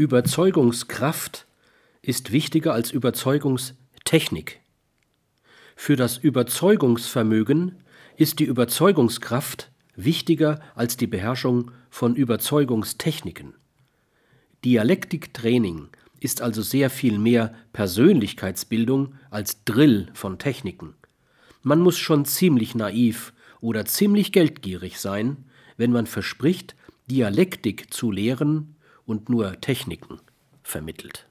Überzeugungskraft ist wichtiger als Überzeugungstechnik. Für das Überzeugungsvermögen ist die Überzeugungskraft wichtiger als die Beherrschung von Überzeugungstechniken. Dialektiktraining ist also sehr viel mehr Persönlichkeitsbildung als Drill von Techniken. Man muss schon ziemlich naiv oder ziemlich geldgierig sein, wenn man verspricht, Dialektik zu lehren und nur Techniken vermittelt.